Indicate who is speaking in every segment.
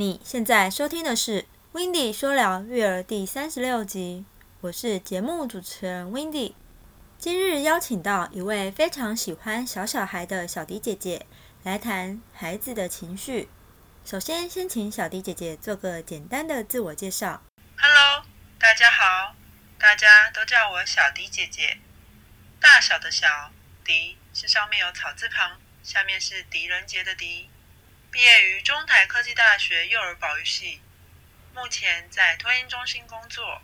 Speaker 1: 你现在收听的是《w i n d y 说聊育儿》第三十六集，我是节目主持人 w i n d y 今日邀请到一位非常喜欢小小孩的小迪姐姐来谈孩子的情绪。首先，先请小迪姐姐做个简单的自我介绍。
Speaker 2: Hello，大家好，大家都叫我小迪姐姐。大小的小迪是上面有草字旁，下面是狄仁杰的狄。毕业于中台科技大学幼儿保育系，目前在托婴中心工作，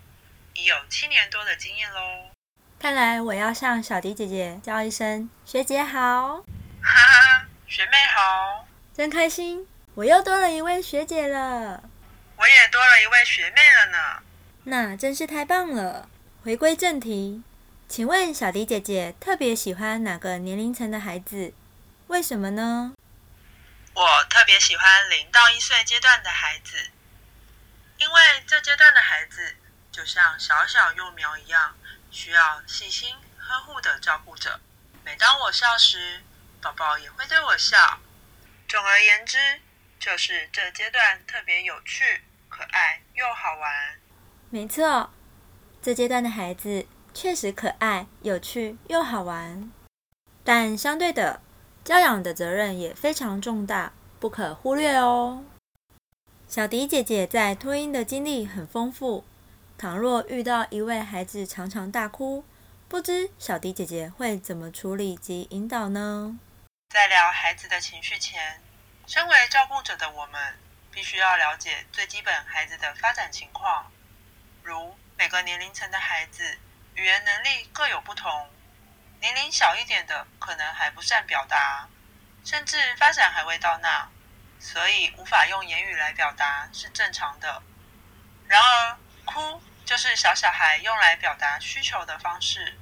Speaker 2: 已有七年多的经验喽。
Speaker 1: 看来我要向小迪姐姐叫一声学姐好，
Speaker 2: 哈哈，学妹好，
Speaker 1: 真开心，我又多了一位学姐了，
Speaker 2: 我也多了一位学妹了呢。
Speaker 1: 那真是太棒了。回归正题，请问小迪姐姐特别喜欢哪个年龄层的孩子？为什么呢？
Speaker 2: 我特别喜欢零到一岁阶段的孩子，因为这阶段的孩子就像小小幼苗一样，需要细心呵护的照顾者。每当我笑时，宝宝也会对我笑。总而言之，就是这阶段特别有趣、可爱又好玩。
Speaker 1: 没错，这阶段的孩子确实可爱、有趣又好玩，但相对的。教养的责任也非常重大，不可忽略哦。小迪姐姐在托婴的经历很丰富，倘若遇到一位孩子常常大哭，不知小迪姐姐会怎么处理及引导呢？
Speaker 2: 在聊孩子的情绪前，身为照顾者的我们，必须要了解最基本孩子的发展情况，如每个年龄层的孩子语言能力各有不同。年龄小一点的，可能还不善表达，甚至发展还未到那，所以无法用言语来表达是正常的。然而，哭就是小小孩用来表达需求的方式。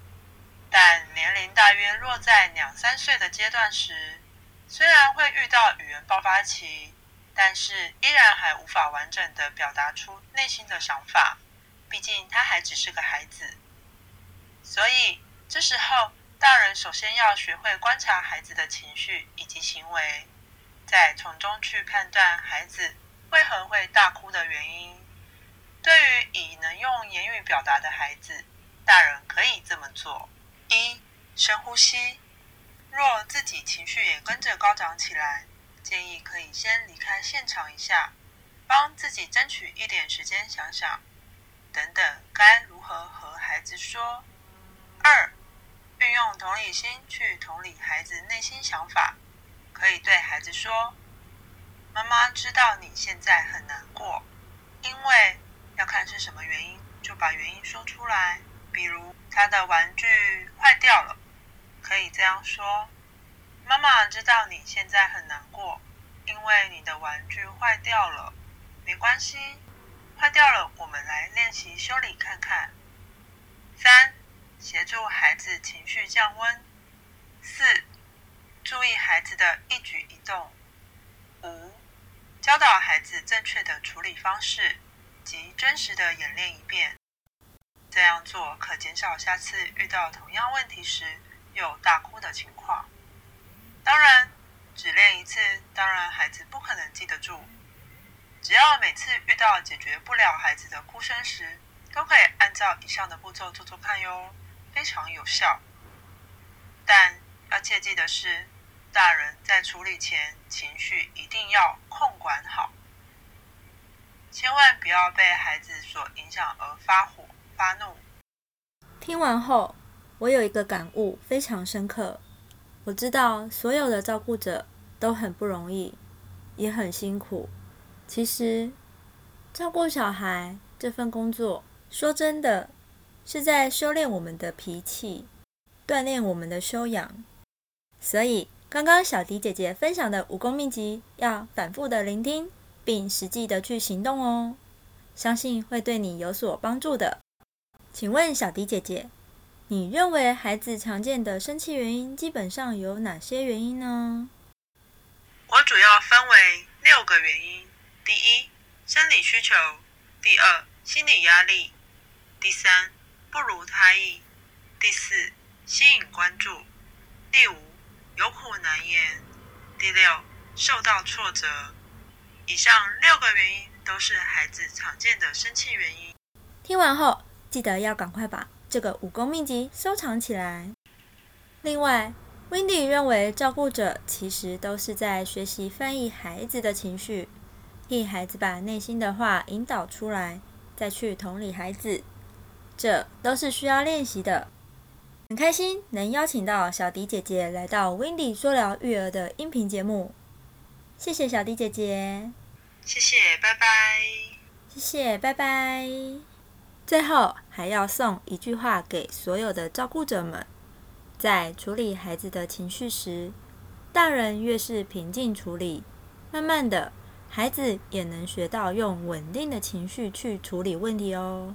Speaker 2: 但年龄大约落在两三岁的阶段时，虽然会遇到语言爆发期，但是依然还无法完整的表达出内心的想法，毕竟他还只是个孩子。所以这时候。大人首先要学会观察孩子的情绪以及行为，再从中去判断孩子为何会大哭的原因。对于已能用言语表达的孩子，大人可以这么做：一、深呼吸；若自己情绪也跟着高涨起来，建议可以先离开现场一下，帮自己争取一点时间想想，等等该如何和孩子说。二、运用同理心去同理孩子内心想法，可以对孩子说：“妈妈知道你现在很难过，因为要看是什么原因，就把原因说出来。比如他的玩具坏掉了，可以这样说：妈妈知道你现在很难过，因为你的玩具坏掉了。没关系，坏掉了，我们来练习修理看看。”协助孩子情绪降温。四、注意孩子的一举一动。五、教导孩子正确的处理方式及真实的演练一遍。这样做可减少下次遇到同样问题时有大哭的情况。当然，只练一次，当然孩子不可能记得住。只要每次遇到解决不了孩子的哭声时，都可以按照以上的步骤做做看哟。非常有效，但要切记的是，大人在处理前情绪一定要控管好，千万不要被孩子所影响而发火发怒。
Speaker 1: 听完后，我有一个感悟非常深刻。我知道所有的照顾者都很不容易，也很辛苦。其实，照顾小孩这份工作，说真的。是在修炼我们的脾气，锻炼我们的修养。所以，刚刚小迪姐姐分享的武功秘籍，要反复的聆听，并实际的去行动哦，相信会对你有所帮助的。请问小迪姐姐，你认为孩子常见的生气原因基本上有哪些原因呢？
Speaker 2: 我主要分为六个原因：第一，生理需求；第二，心理压力；第三。不如他意。第四，吸引关注。第五，有苦难言。第六，受到挫折。以上六个原因都是孩子常见的生气原因。
Speaker 1: 听完后，记得要赶快把这个武功秘籍收藏起来。另外，Wendy 认为照顾者其实都是在学习翻译孩子的情绪，替孩子把内心的话引导出来，再去同理孩子，这都是需要练习的。很开心能邀请到小迪姐姐来到 Windy 说聊育儿的音频节目，谢谢小迪姐姐，
Speaker 2: 谢谢，拜拜，
Speaker 1: 谢谢，拜拜。最后还要送一句话给所有的照顾者们：在处理孩子的情绪时，大人越是平静处理，慢慢的，孩子也能学到用稳定的情绪去处理问题哦。